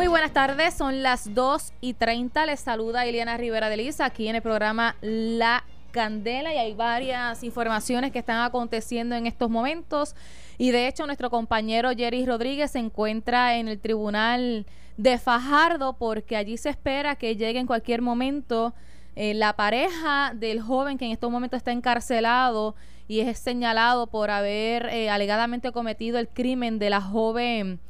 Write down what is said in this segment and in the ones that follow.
Muy buenas tardes, son las 2 y 30. Les saluda Eliana Rivera de Liza aquí en el programa La Candela y hay varias informaciones que están aconteciendo en estos momentos. Y de hecho, nuestro compañero Jerry Rodríguez se encuentra en el tribunal de Fajardo porque allí se espera que llegue en cualquier momento eh, la pareja del joven que en estos momentos está encarcelado y es señalado por haber eh, alegadamente cometido el crimen de la joven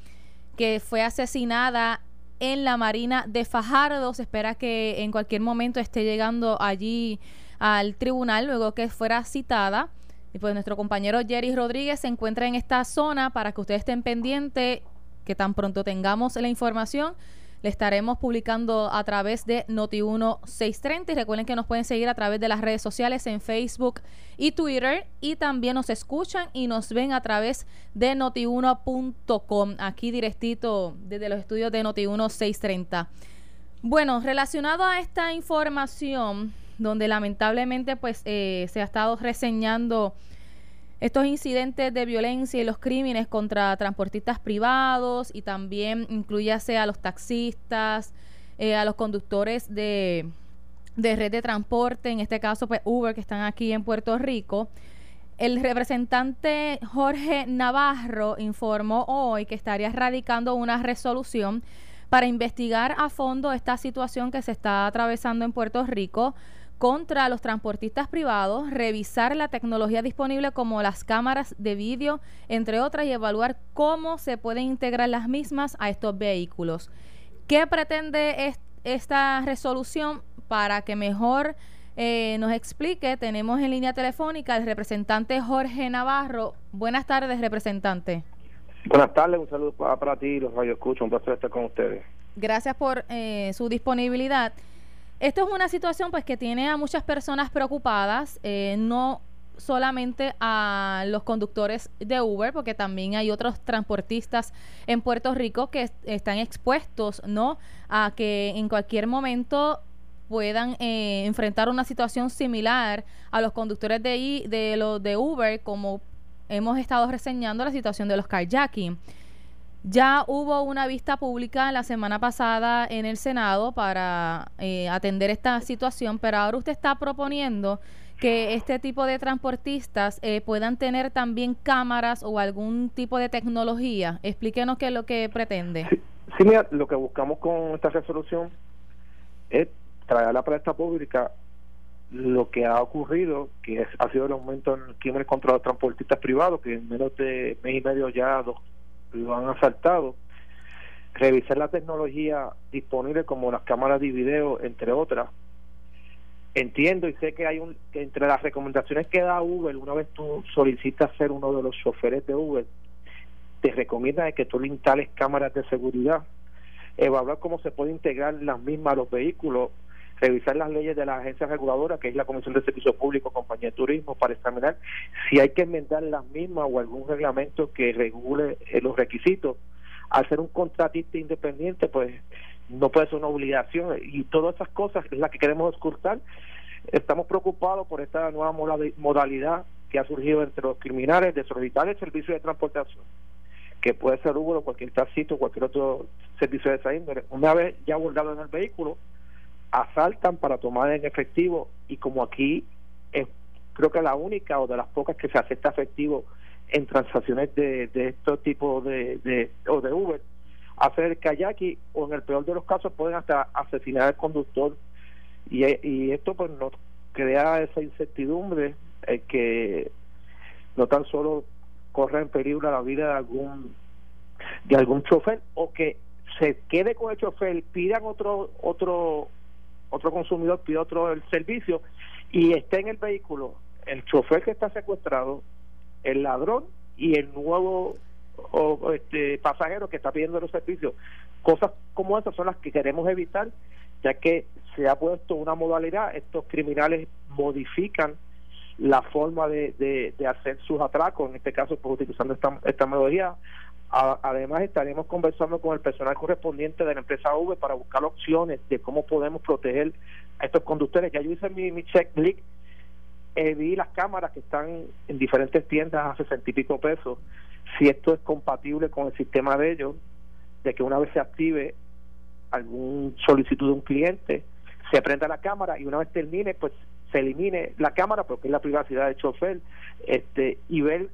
que fue asesinada en la Marina de Fajardo. Se espera que en cualquier momento esté llegando allí al tribunal luego que fuera citada. Y pues nuestro compañero Jerry Rodríguez se encuentra en esta zona para que ustedes estén pendientes, que tan pronto tengamos la información, le estaremos publicando a través de Noti1 630 y recuerden que nos pueden seguir a través de las redes sociales en Facebook y Twitter y también nos escuchan y nos ven a través de notiuno.com aquí directito desde los estudios de Noti1 630. Bueno, relacionado a esta información donde lamentablemente pues eh, se ha estado reseñando estos incidentes de violencia y los crímenes contra transportistas privados y también incluyase a los taxistas, eh, a los conductores de, de red de transporte, en este caso pues Uber que están aquí en Puerto Rico. El representante Jorge Navarro informó hoy que estaría radicando una resolución para investigar a fondo esta situación que se está atravesando en Puerto Rico contra los transportistas privados, revisar la tecnología disponible como las cámaras de vídeo, entre otras, y evaluar cómo se pueden integrar las mismas a estos vehículos. ¿Qué pretende esta resolución para que mejor eh, nos explique? Tenemos en línea telefónica al representante Jorge Navarro. Buenas tardes, representante. Buenas tardes, un saludo para, ti, los radioescuchos, un placer estar con ustedes. Gracias por eh, su disponibilidad. Esto es una situación pues que tiene a muchas personas preocupadas, eh, no solamente a los conductores de Uber, porque también hay otros transportistas en Puerto Rico que están expuestos, ¿no? A que en cualquier momento puedan eh, enfrentar una situación similar a los conductores de, de, los de Uber, como hemos estado reseñando la situación de los carjacking. Ya hubo una vista pública la semana pasada en el Senado para eh, atender esta situación, pero ahora usted está proponiendo que este tipo de transportistas eh, puedan tener también cámaras o algún tipo de tecnología. Explíquenos qué es lo que pretende. Sí, mira, lo que buscamos con esta resolución es traer a la palestra pública lo que ha ocurrido, que ha sido el aumento en crímenes contra los transportistas privados, que en menos de mes y medio ya dos lo han asaltado, revisar la tecnología disponible como las cámaras de video, entre otras. Entiendo y sé que hay un entre las recomendaciones que da Uber, una vez tú solicitas ser uno de los choferes de Uber, te recomienda que tú le instales cámaras de seguridad, evaluar cómo se puede integrar las mismas a los vehículos, revisar las leyes de la agencia reguladora, que es la Comisión de Servicio Público, Compañía de Turismo, para examinar si hay que enmendar las mismas o algún reglamento que regule eh, los requisitos. Al ser un contratista independiente, pues no puede ser una obligación y todas esas cosas es la que queremos escuchar. Estamos preocupados por esta nueva modalidad que ha surgido entre los criminales de solicitar el servicio de transportación que puede ser Uber o cualquier taxista o cualquier otro servicio de esa índole. Una vez ya abordado en el vehículo, asaltan para tomar en efectivo y como aquí es creo que la única o de las pocas que se acepta efectivo en transacciones de, de estos tipos de, de, o de Uber hacer kayaki o en el peor de los casos pueden hasta asesinar al conductor. Y, y esto pues nos crea esa incertidumbre eh, que no tan solo corre en peligro la vida de algún de algún chofer o que se quede con el chofer pidan otro otro otro consumidor pide otro el servicio y esté en el vehículo el chofer que está secuestrado, el ladrón y el nuevo o, este, pasajero que está pidiendo los servicios. Cosas como esas son las que queremos evitar, ya que se ha puesto una modalidad, estos criminales modifican la forma de, de, hacer sus atracos, en este caso pues, utilizando esta, esta metodología, además, estaremos conversando con el personal correspondiente de la empresa V para buscar opciones de cómo podemos proteger a estos conductores. Ya yo hice mi, mi checklist, eh, vi las cámaras que están en diferentes tiendas a sesenta y pico pesos. Si esto es compatible con el sistema de ellos, de que una vez se active algún solicitud de un cliente, se prenda la cámara y una vez termine, pues se elimine la cámara porque es la privacidad del chofer este y ver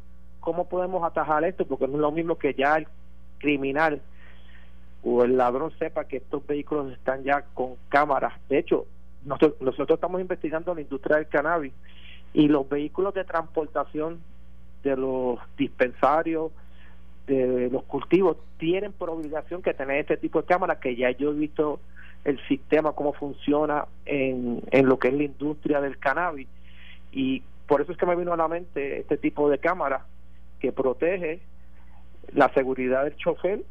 cómo podemos atajar esto porque no es lo mismo que ya el criminal o el ladrón sepa que estos vehículos están ya con cámaras. De hecho, nosotros, nosotros estamos investigando la industria del cannabis y los vehículos de transportación de los dispensarios, de los cultivos, tienen por obligación que tener este tipo de cámaras que ya yo he visto el sistema, cómo funciona en, en lo que es la industria del cannabis. Y por eso es que me vino a la mente este tipo de cámara que protege la seguridad del chofer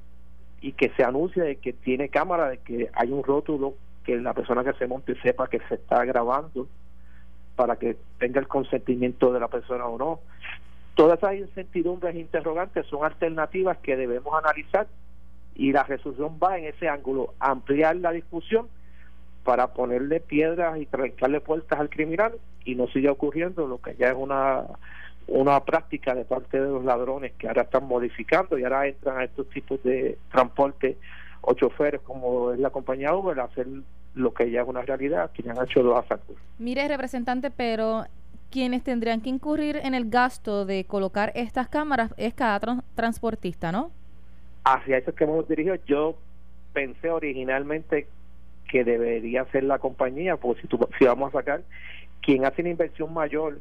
y que se anuncia de que tiene cámara, de que hay un rótulo que la persona que se monte sepa que se está grabando para que tenga el consentimiento de la persona o no. Todas esas incertidumbres e interrogantes son alternativas que debemos analizar y la resolución va en ese ángulo, ampliar la discusión para ponerle piedras y trancarle puertas al criminal y no siga ocurriendo lo que ya es una una práctica de parte de los ladrones que ahora están modificando y ahora entran a estos tipos de transporte o choferes como es la compañía Uber a hacer lo que ya es una realidad, que ya han hecho dos asaltos. Mire, representante, pero quienes tendrían que incurrir en el gasto de colocar estas cámaras es cada transportista, ¿no? Hacia eso es que hemos dirigido. Yo pensé originalmente que debería ser la compañía, porque si, si vamos a sacar, quien hace una inversión mayor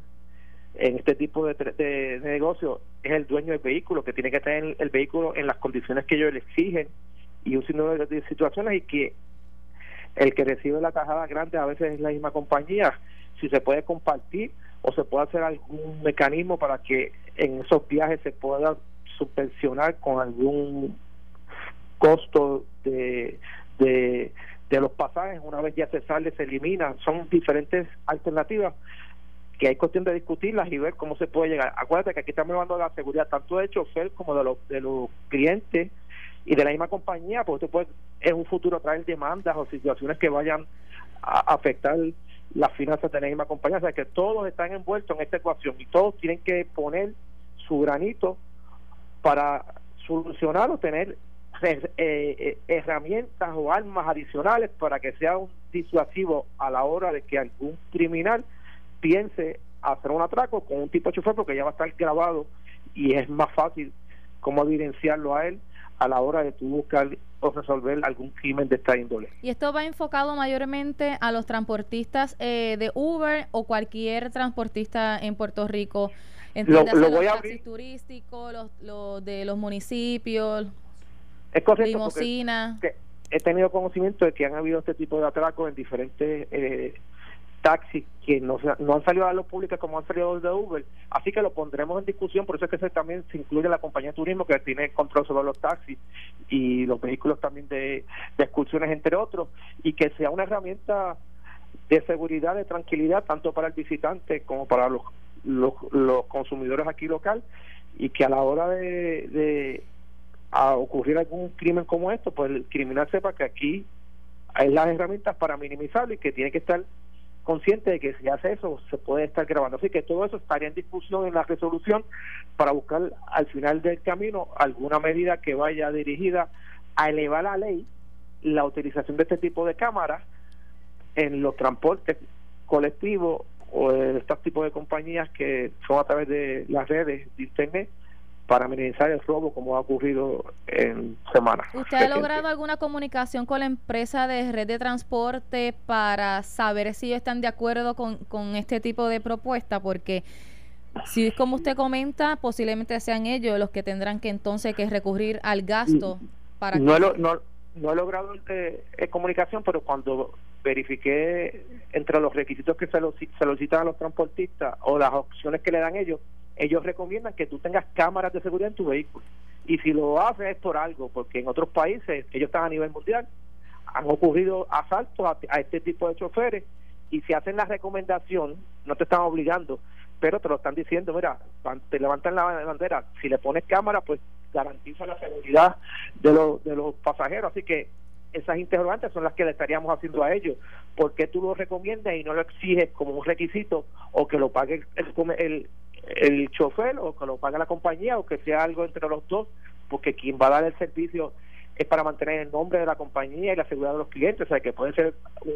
en este tipo de, de, negocio es el dueño del vehículo, que tiene que tener el vehículo en las condiciones que ellos le exigen y un sinnúmero de, situaciones y que el que recibe la tajada grande a veces es la misma compañía. Si se puede compartir o se puede hacer algún mecanismo para que en esos viajes se pueda subvencionar con algún costo de, de, de los pasajes, una vez ya se sale, se elimina. Son diferentes alternativas que hay cuestión de discutirlas y ver cómo se puede llegar. Acuérdate que aquí estamos hablando de la seguridad tanto de chofer como de los, de los clientes y de la misma compañía, porque esto puede en un futuro traer demandas o situaciones que vayan a afectar las finanzas de la misma compañía. O sea, que todos están envueltos en esta ecuación y todos tienen que poner su granito para solucionar o tener eh, eh, herramientas o armas adicionales para que sea un disuasivo a la hora de que algún criminal piense hacer un atraco con un tipo de chofer porque ya va a estar grabado y es más fácil cómo evidenciarlo a él a la hora de tú buscar o resolver algún crimen de esta índole. ¿Y esto va enfocado mayormente a los transportistas eh, de Uber o cualquier transportista en Puerto Rico? Lo, lo, voy los a turísticos, los, de los municipios, es correcto, he tenido conocimiento de que han habido este tipo de atracos en diferentes eh, taxis que no, no han salido a los públicos como han salido de Uber, así que lo pondremos en discusión, por eso es que también se incluye la compañía de turismo que tiene control sobre los taxis y los vehículos también de, excursiones, entre otros, y que sea una herramienta de seguridad, de tranquilidad, tanto para el visitante como para los, los, consumidores aquí local, y que a la hora de, de a ocurrir algún crimen como esto, pues el criminal sepa que aquí hay las herramientas para minimizarlo y que tiene que estar consciente de que si hace eso se puede estar grabando. Así que todo eso estaría en discusión en la resolución para buscar al final del camino alguna medida que vaya dirigida a elevar la ley la utilización de este tipo de cámaras en los transportes colectivos o en estos tipos de compañías que son a través de las redes de internet para minimizar el robo como ha ocurrido en semanas. ¿Usted ha logrado alguna comunicación con la empresa de red de transporte para saber si ellos están de acuerdo con, con este tipo de propuesta? Porque si es como usted comenta, posiblemente sean ellos los que tendrán que entonces que recurrir al gasto para... No, no, no he logrado eh, comunicación, pero cuando verifiqué entre los requisitos que se, lo, se solicitan a los transportistas o las opciones que le dan ellos, ellos recomiendan que tú tengas cámaras de seguridad en tu vehículo. Y si lo haces es por algo, porque en otros países, ellos están a nivel mundial, han ocurrido asaltos a, este tipo de choferes y si hacen la recomendación, no te están obligando, pero te lo están diciendo, mira, te levantan la bandera, si le pones cámara, pues garantiza la seguridad de, los de los pasajeros. Así que esas interrogantes son las que le estaríamos haciendo a ellos. ¿Por qué tú lo recomiendas y no lo exiges como un requisito o que lo pague el, el, el chofer o que lo pague la compañía o que sea algo entre los dos? Porque quien va a dar el servicio es para mantener el nombre de la compañía y la seguridad de los clientes, o sea, que puede ser un,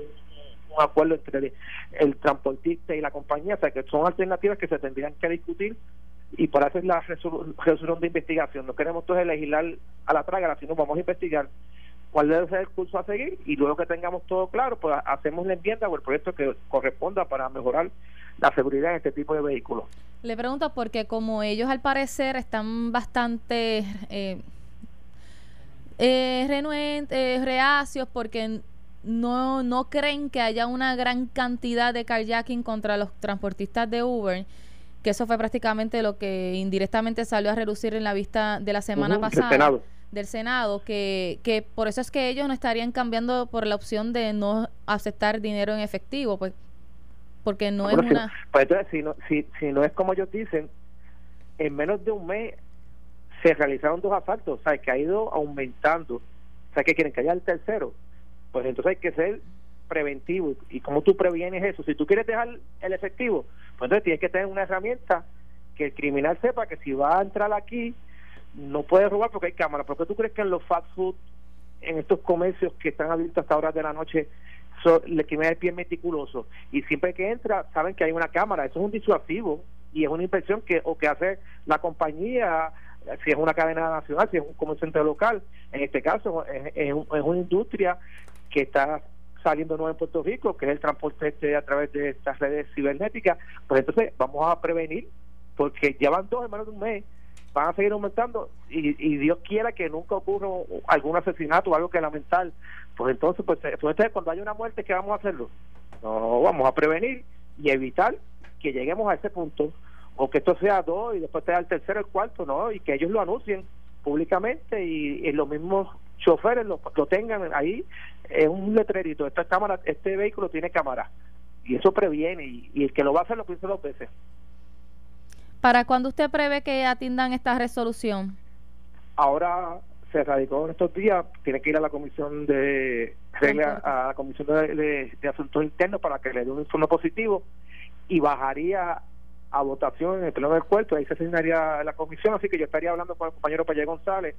acuerdo entre el, transportista y la compañía, o sea, que son alternativas que se tendrían que discutir y para hacer la resolución de investigación. No queremos entonces legislar a la traga, sino vamos a investigar cuál debe ser el curso a seguir y luego que tengamos todo claro, pues hacemos la enmienda o el proyecto que corresponda para mejorar la seguridad en este tipo de vehículos. Le pregunto porque como ellos al parecer están bastante eh, eh, renuentes, reacios porque no, no creen que haya una gran cantidad de carjacking contra los transportistas de Uber, que eso fue prácticamente lo que indirectamente salió a reducir en la vista de la semana pasada del Senado, que, que por eso es que ellos no estarían cambiando por la opción de no aceptar dinero en efectivo, pues porque no es una... Pues entonces, si no, si, si no es como ellos dicen, en menos de un mes se realizaron dos asaltos, o sea, que ha ido aumentando, o sea, que quieren que haya el tercero, pues entonces hay que ser preventivo. ¿Y cómo tú previenes eso? Si tú quieres dejar el efectivo, pues entonces tienes que tener una herramienta que el criminal sepa que si va a entrar aquí, no puede robar porque hay cámara. ¿Por qué tú crees que en los fast food, en estos comercios que están abiertos hasta horas de la noche, so, el criminal es bien meticuloso? Y siempre que entra, saben que hay una cámara. Eso es un disuasivo y es una inversión que o que hace la compañía si es una cadena nacional, si es un comerciante local, en este caso es, es, una industria que está saliendo nuevo en Puerto Rico, que es el transporte este a través de estas redes cibernéticas, pues entonces vamos a prevenir, porque llevan dos en menos de un mes, van a seguir aumentando y, Dios quiera que nunca ocurra algún asesinato o algo que lamentar, pues entonces, pues, pues entonces cuando haya una muerte, ¿qué vamos a hacerlo? No, vamos a prevenir y evitar que lleguemos a ese punto o que esto sea dos y después te da el tercero, el cuarto, ¿no? Y que ellos lo anuncien públicamente y, los mismos choferes lo, tengan ahí en un letrerito. Esta cámara, este vehículo tiene cámara y eso previene y, el que lo va a hacer lo piensa dos veces. ¿Para cuándo usted prevé que atiendan esta resolución? Ahora se radicó en estos días, tiene que ir a la comisión de regla, a la comisión de, de asuntos internos para que le dé un informe positivo y bajaría a votación en el pleno del cuerpo, ahí se asignaría la comisión, así que yo estaría hablando con el compañero Payé González,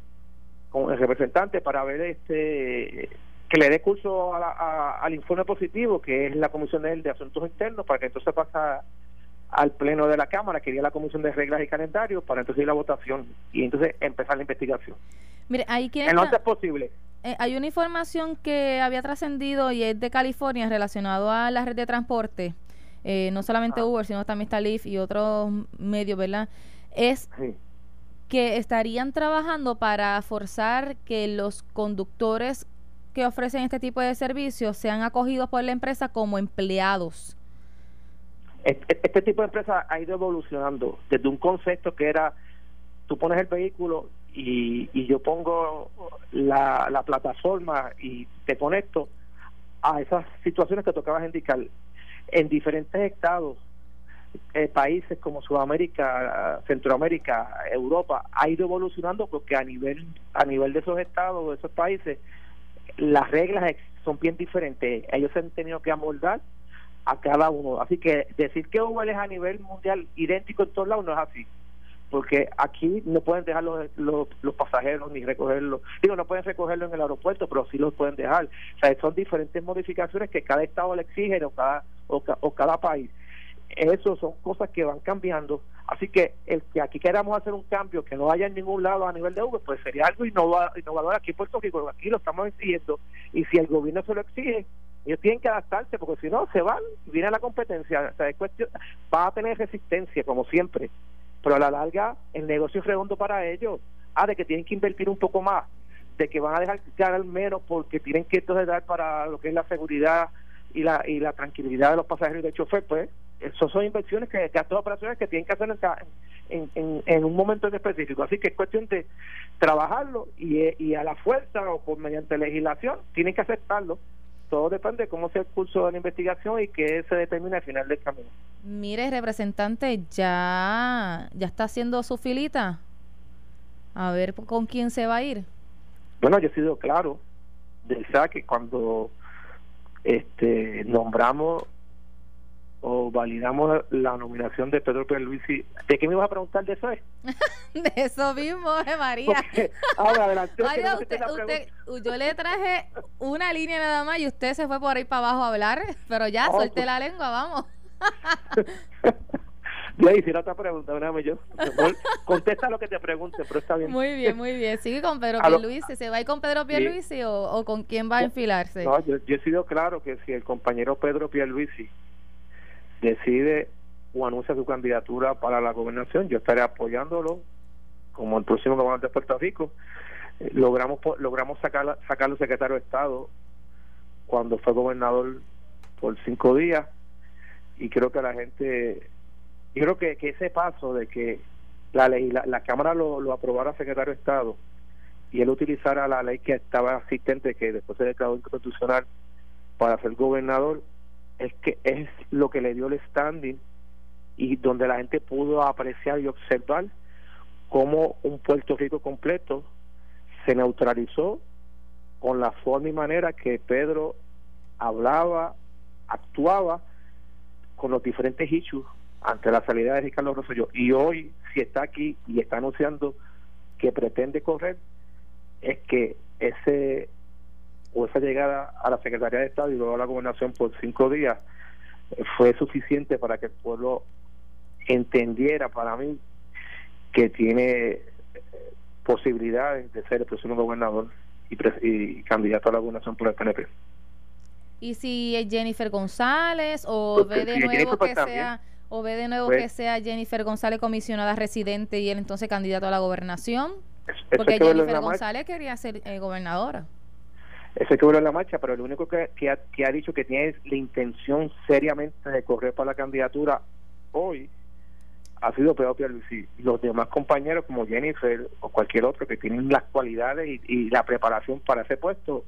con el representante, para ver este que le dé curso al informe positivo, que es la comisión de, de asuntos internos, para que entonces pasa al pleno de la Cámara, que iría la comisión de reglas y calendarios, para entonces ir a la votación y entonces empezar la investigación. Mire, ahí quién es posible. Eh, hay una información que había trascendido y es de California relacionado a la red de transporte eh, no solamente Uber, sino también está Lyft y otros medios, ¿verdad? Es que estarían trabajando para forzar que los conductores que ofrecen este tipo de servicios sean acogidos por la empresa como empleados. Este, tipo de empresa ha ido evolucionando desde un concepto que era tú pones el vehículo y, y yo pongo la, la plataforma y te conecto a esas situaciones que tocabas indicar en diferentes estados, eh, países como Sudamérica, Centroamérica, Europa, ha ido evolucionando porque a nivel, a nivel de esos estados, de esos países, las reglas son bien diferentes. Ellos se han tenido que amoldar a cada uno. Así que decir que Uber es a nivel mundial idéntico en todos lados no es así porque aquí no pueden dejar los, los, pasajeros ni recogerlos. Digo, no pueden recogerlo en el aeropuerto, pero sí los pueden dejar. O sea, son diferentes modificaciones que cada estado le exige o cada, o, cada país. Eso son cosas que van cambiando. Así que el que aquí queramos hacer un cambio que no haya en ningún lado a nivel de Uber, pues sería algo innovador aquí en Puerto Rico. Aquí lo estamos exigiendo. Y si el gobierno se lo exige, ellos tienen que adaptarse, porque si no, se van viene la competencia. O sea, es cuestión, va a tener resistencia, como siempre pero a la larga el negocio es redondo para ellos. Ah, de que tienen que invertir un poco más, de que van a dejar ganar menos porque tienen que entonces dar para lo que es la seguridad y la y la tranquilidad de los pasajeros y del chofer, pues eso son inversiones que gastos operaciones que tienen que hacer en, en, en, un momento en específico. Así que es cuestión de trabajarlo y, y a la fuerza o por mediante legislación tienen que aceptarlo todo depende de cómo sea el curso de la investigación y que se determine al final del camino. Mire, representante, ya, ya está haciendo su filita. A ver con quién se va a ir. Bueno, yo he sido claro del que cuando este nombramos o validamos la nominación de Pedro Pierluisi. ¿De qué me ibas a preguntar de eso? de eso mismo, eh, María. ahora, adelante. yo le traje una línea nada más y usted se fue por ahí para abajo a hablar, pero ya, oh, suelte la lengua, vamos. Ya hiciera otra pregunta, déjame yo. Contesta lo que te pregunte, pero está bien. Muy bien, muy bien. Sigue con Pedro Pierluisi. ¿Se va a ir con Pedro Pierluisi o, o, con quién va a enfilarse? No, yo, he sido claro que si el compañero Pedro Pierluisi decide o anuncia su candidatura para la gobernación, yo estaré apoyándolo como el próximo gobernador de Puerto Rico. Eh, logramos logramos sacar, sacarlo secretario de Estado cuando fue gobernador por cinco días y creo que la gente yo creo que, que ese paso de que la ley la, cámara lo, lo aprobara secretario de estado y él utilizara la ley que estaba asistente que después se declaró inconstitucional para ser gobernador es que es lo que le dio el standing y donde la gente pudo apreciar y observar cómo un Puerto Rico completo se neutralizó con la forma y manera que Pedro hablaba, actuaba con los diferentes issues ante la salida de Ricardo Rosselló. Y hoy, si está aquí y está anunciando que pretende correr, es que ese o esa llegada a la Secretaría de Estado y luego a la gobernación por cinco días eh, fue suficiente para que el pueblo entendiera para mí que tiene eh, posibilidades de ser el próximo gobernador y, candidato a la gobernación por el PNP. ¿Y si es Jennifer González o ve de nuevo que sea o ve de nuevo que sea Jennifer González comisionada residente y él entonces candidato a la gobernación? Porque Jennifer González quería ser eh, gobernadora. Hay que en la marcha, pero el único que, que, ha, dicho que tiene la intención seriamente de correr para la candidatura hoy ha sido Pedro Pierluisi. Los demás compañeros como Jennifer o cualquier otro que tienen las cualidades y, y, la preparación para ese puesto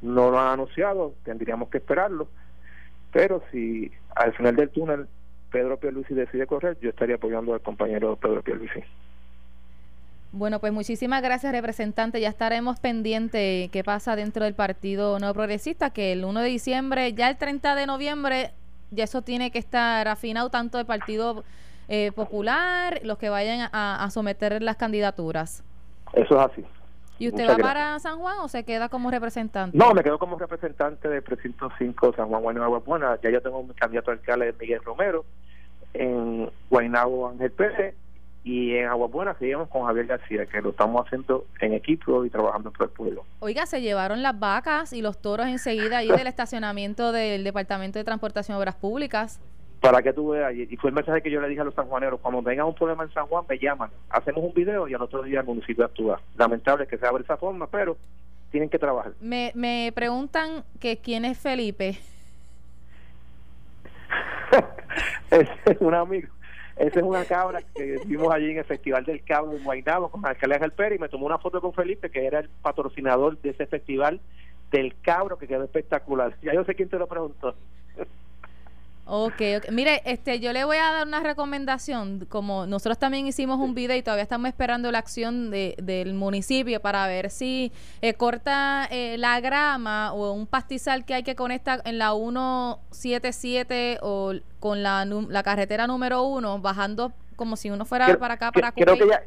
no lo han anunciado, tendríamos que esperarlo. Pero si al final del túnel Pedro Pierluisi decide correr, yo estaría apoyando al compañero Pedro Pierluisi. Bueno, pues muchísimas gracias, representante. Ya estaremos pendientes qué pasa dentro del Partido Nuevo Progresista, que el 1 de diciembre, ya el 30 de noviembre, ya eso tiene que estar afinado tanto el Partido eh, Popular, los que vayan a, someter las candidaturas. Eso es así. ¿Y usted va para San Juan o se queda como representante? No, me quedo como representante del precinto 5 San Juan Guaynabo Buena. Ya yo tengo mi candidato alcalde Miguel Romero. En Guaynabo Ángel Pérez y en Agua Buena seguimos con Javier García, que lo estamos haciendo en equipo y trabajando por el pueblo. Oiga, se llevaron las vacas y los toros enseguida ahí del estacionamiento del Departamento de Transportación y Obras Públicas. Para que tú veas, y fue el mensaje que yo le dije a los sanjuaneros, cuando tengan un problema en San Juan, me llaman, hacemos un video y al otro día el municipio actúa. Lamentable que sea de esa forma, pero tienen que trabajar. Me, me preguntan que quién es Felipe. es un amigo esa es una cabra que vimos allí en el Festival del Cabro en Guaynabo con Alcalde Ángel Pérez y me tomó una foto con Felipe, que era el patrocinador de ese festival del Cabro, que quedó espectacular. Ya yo sé quién te lo preguntó. Ok, mire, este, yo le voy a dar una recomendación, como nosotros también hicimos un video y todavía estamos esperando la acción de, del municipio para ver si eh, corta eh, la grama o un pastizal que hay que conectar en la 177 o con la, la carretera número 1, bajando como si uno fuera para acá, para Creo que ya,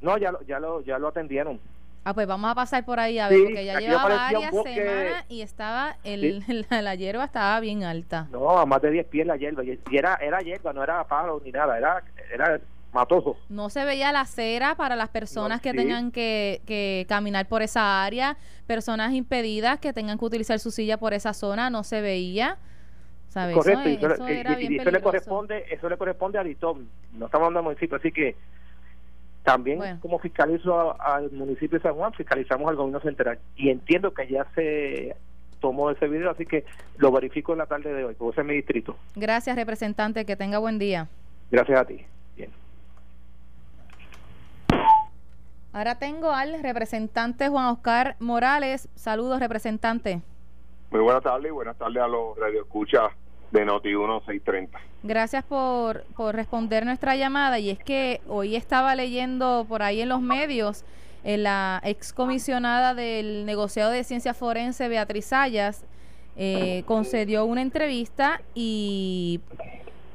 no, ya, ya, lo, ya lo atendieron. Ah, pues vamos a pasar por ahí a ver, porque ya lleva varias semanas y estaba, el, la, hierba estaba bien alta. No, a más de 10 pies la hierba, y era, era hierba, no era palo ni nada, era, era matoso. No se veía la acera para las personas que tengan que, que caminar por esa área, personas impedidas que tengan que utilizar su silla por esa zona, no se veía. ¿sabes? Correcto, eso, bien eso le corresponde, eso le corresponde a Ditón, no estamos hablando de municipio, así que también como fiscalizo al municipio de San Juan, fiscalizamos al gobierno central y entiendo que ya se tomó ese video, así que lo verifico en la tarde de hoy, porque ese es mi distrito. Gracias, representante, que tenga buen día. Gracias a ti. Bien. Ahora tengo al representante Juan Oscar Morales. Saludos, representante. Muy buenas tardes y buenas tardes a los radioescuchas de Noti 1630. Gracias por, por responder nuestra llamada y es que hoy estaba leyendo por ahí en los medios eh, la excomisionada del negociado de ciencia forense Beatriz Sayas eh, concedió una entrevista y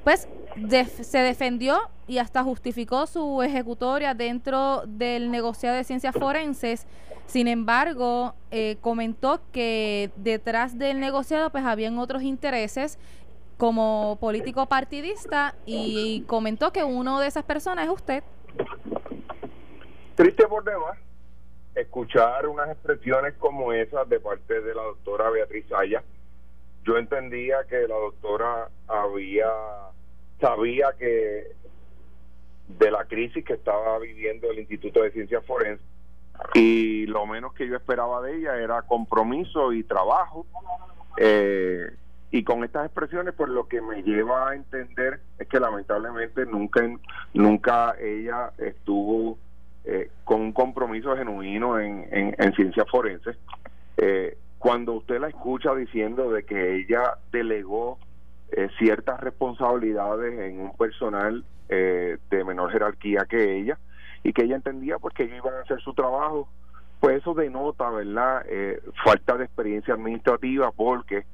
pues se defendió y hasta justificó su ejecutoria dentro del negociado de ciencias forenses. Sin embargo, eh, comentó que detrás del negociado pues habían otros intereses como político partidista y comentó que uno de esas personas es usted. Triste por demás escuchar unas expresiones como esas de parte de la doctora Beatriz Aya. Yo entendía que la doctora había sabía que de la crisis que estaba viviendo el Instituto de Ciencias Forenses y lo menos que yo esperaba de ella era compromiso y trabajo eh, y con estas expresiones pues lo que me lleva a entender es que lamentablemente nunca nunca ella estuvo eh, con un compromiso genuino en, en, ciencias forenses. Eh, cuando usted la escucha diciendo de que ella delegó eh, ciertas responsabilidades en un personal eh, de menor jerarquía que ella y que ella entendía pues que ellos iban a hacer su trabajo pues eso denota verdad falta de experiencia administrativa porque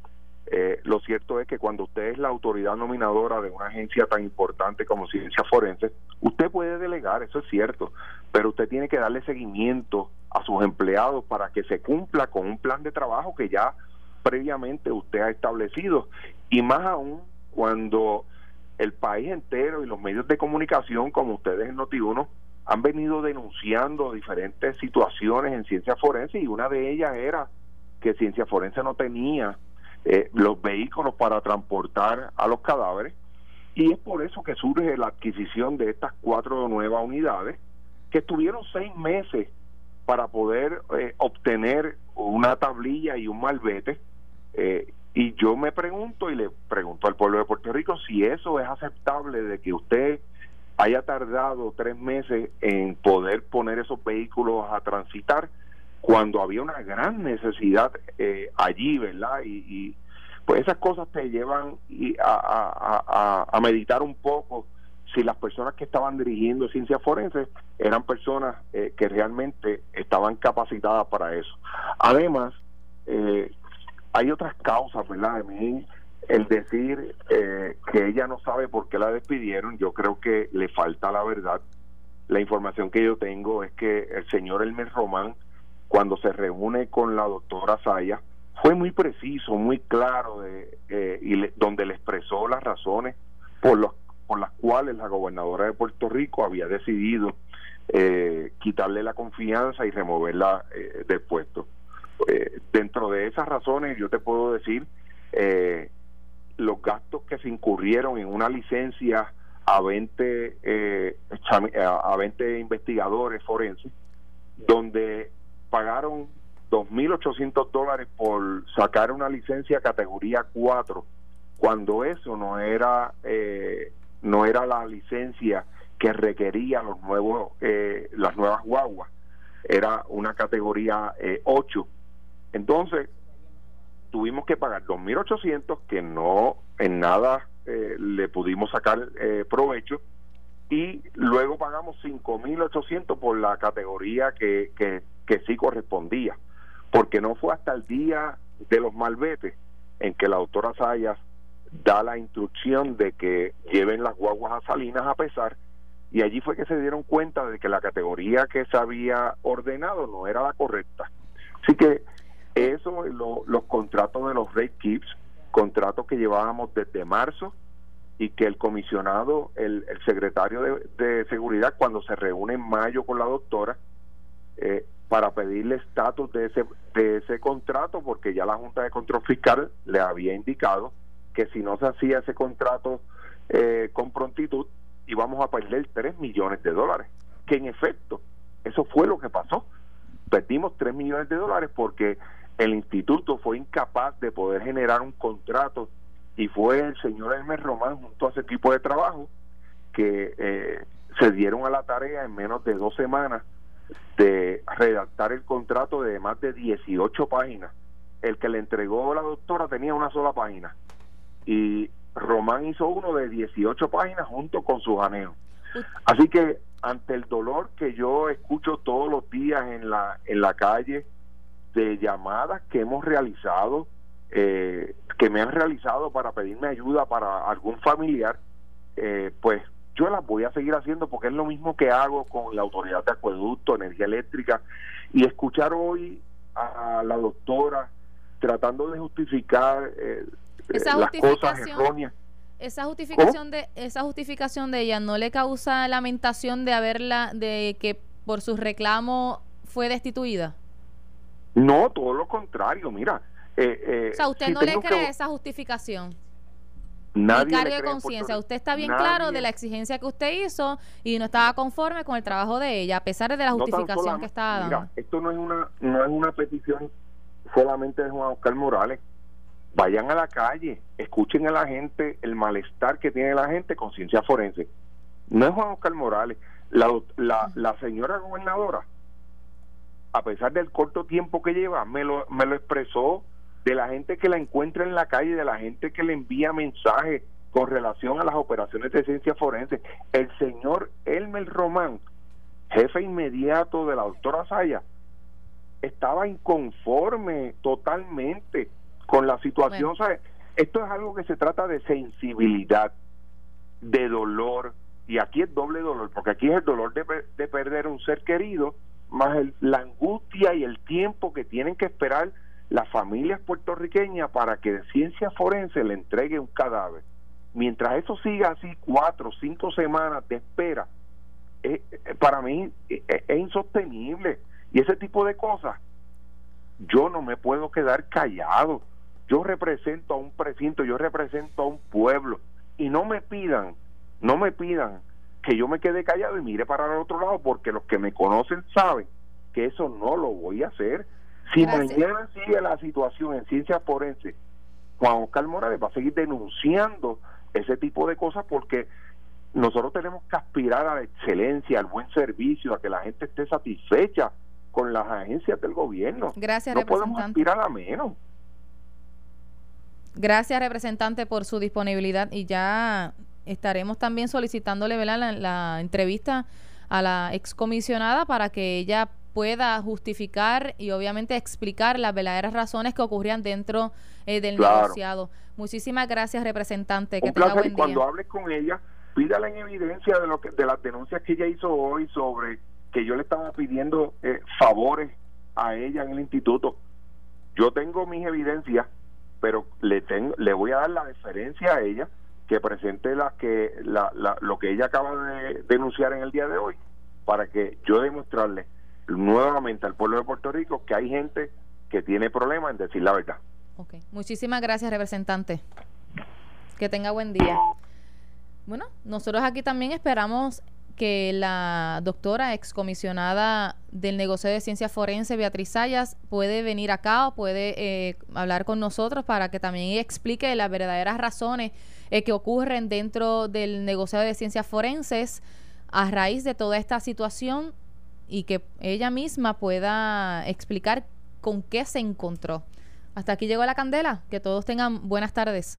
lo cierto es que cuando usted es la autoridad nominadora de una agencia tan importante como Ciencia Forense, usted puede delegar, eso es cierto, pero usted tiene que darle seguimiento a sus empleados para que se cumpla con un plan de trabajo que ya previamente usted ha establecido. Y más aún cuando el país entero y los medios de comunicación como ustedes en Notiuno han venido denunciando diferentes situaciones en ciencia forense y una de ellas era que ciencia forense no tenía eh, los vehículos para transportar a los cadáveres. Y es por eso que surge la adquisición de estas cuatro nuevas unidades que estuvieron seis meses para poder eh, obtener una tablilla y un malvete. Eh, y yo me pregunto y le pregunto al pueblo de Puerto Rico si eso es aceptable de que usted haya tardado tres meses en poder poner esos vehículos a transitar cuando había una gran necesidad eh, allí, ¿verdad? Y, pues esas cosas te llevan a, a, meditar un poco si las personas que estaban dirigiendo ciencias forenses eran personas eh, que realmente estaban capacitadas para eso. Además, eh, hay otras causas, ¿verdad? De mí, el decir eh, que ella no sabe por qué la despidieron, yo creo que le falta la verdad. La información que yo tengo es que el señor Elmer Román, cuando se reúne con la doctora Saya, fue muy preciso, muy claro, de, eh, y donde le expresó las razones por, los, por las cuales la gobernadora de Puerto Rico había decidido eh, quitarle la confianza y removerla del puesto. Eh, dentro de esas razones yo te puedo decir eh, los gastos que se incurrieron en una licencia a 20 eh, a 20 investigadores forenses donde pagaron 2.800 dólares por sacar una licencia categoría 4 cuando eso no era no era la licencia que requería los nuevos las nuevas guaguas. Era una categoría 8 entonces, tuvimos que pagar 2.800 que no en nada eh, le pudimos sacar eh, provecho y luego pagamos 5.800 por la categoría que, que, que sí correspondía, porque no fue hasta el día de los malvetes en que la autora Sayas da la instrucción de que lleven las guaguas a Salinas a pesar y allí fue que se dieron cuenta de que la categoría que se había ordenado no era la correcta. Así que eso, los contratos de los rate keeps, contratos que llevábamos desde marzo y que el comisionado, el, secretario de, seguridad, cuando se reúne en mayo con la doctora, eh, para pedirle estatus de ese, de ese contrato, porque ya la Junta de Control Fiscal le había indicado que si no se hacía ese contrato eh, con prontitud, íbamos a perder 3 millones de dólares. Que en efecto, eso fue lo que pasó. Perdimos 3 millones de dólares porque el instituto fue incapaz de poder generar un contrato y fue el señor Hermes Román junto a ese equipo de trabajo que eh, se dieron a la tarea en menos de dos semanas de redactar el contrato de más de 18 páginas. El que le entregó la doctora tenía una sola página y Román hizo uno de 18 páginas junto con su janeo. Así que ante el dolor que yo escucho todos los días en la en la calle de llamadas que hemos realizado, eh, que me han realizado para pedirme ayuda para algún familiar, eh, pues yo las voy a seguir haciendo porque es lo mismo que hago con la autoridad de acueducto, energía eléctrica, y escuchar hoy a la doctora tratando de justificar eh, las cosas erróneas. Esa justificación de esa justificación de ella no le causa lamentación de haberla de que por sus reclamos fue destituida. No, todo lo contrario, mira. Eh, eh, o sea, usted no le cree esa justificación. Nadie cargo de conciencia. Usted está bien claro de la exigencia que usted hizo y no estaba conforme con el trabajo de ella, a pesar de la justificación que estaba dando. Mira, esto no es una no es una petición solamente de Juan Oscar Morales. Vayan a la calle, escuchen a la gente el malestar que tiene la gente con ciencia forense. No es Juan Oscar Morales. La, la, la señora gobernadora, a pesar del corto tiempo que lleva, me lo, me lo expresó de la gente que la encuentra en la calle, de la gente que le envía mensajes con relación a las operaciones de ciencia forense. El señor Elmer Román, jefe inmediato de la doctora Saya, estaba inconforme totalmente con la situación. Esto es algo que se trata de sensibilidad, de dolor, y aquí es doble dolor, porque aquí es el dolor de, de perder un ser querido, más la angustia y el tiempo que tienen que esperar las familias puertorriqueñas para que de ciencia forense le entregue un cadáver. Mientras eso siga así cuatro cinco semanas de espera, eh, eh, para mí eh, es insostenible. Y ese tipo de cosas, yo no me puedo quedar callado. Yo represento a un precinto, yo represento a un pueblo. Y no me pidan, no me pidan que yo me quede callado y mire para el otro lado, porque los que me conocen saben que eso no lo voy a hacer si mañana sigue la situación en ciencia forense, Juan Oscar Morales va a seguir denunciando ese tipo de cosas porque nosotros tenemos que aspirar a la excelencia, al buen servicio, a que la gente esté satisfecha con las agencias del gobierno. Gracias, no podemos aspirar a menos. Gracias, representante, por su disponibilidad y ya estaremos también solicitándole La, la entrevista a la excomisionada para que ella pueda justificar y obviamente explicar las verdaderas razones que ocurrían dentro eh, del negociado. Muchísimas gracias, representante. que tenga buen día. Cuando hables con ella, pídala en evidencia de lo que de las denuncias que ella hizo hoy sobre que yo le estaba pidiendo eh, favores a ella en el instituto. Yo tengo mis evidencias, pero le tengo, le voy a dar la deferencia a ella que presente las que la, lo que ella acaba de denunciar en el día de hoy para que yo demostrarle nuevamente al pueblo de Puerto Rico que hay gente que tiene problemas en decir la verdad. Ok, muchísimas gracias representante. Que tenga buen día. Bueno, nosotros aquí también esperamos que la doctora excomisionada del negocio de ciencia forense, Beatriz Sayas, puede venir acá o puede eh, hablar con nosotros para que también explique las verdaderas razones eh, que ocurren dentro del negocio de ciencias forenses a raíz de toda esta situación y que ella misma pueda explicar con qué se encontró. Hasta aquí llegó la candela. Que todos tengan buenas tardes.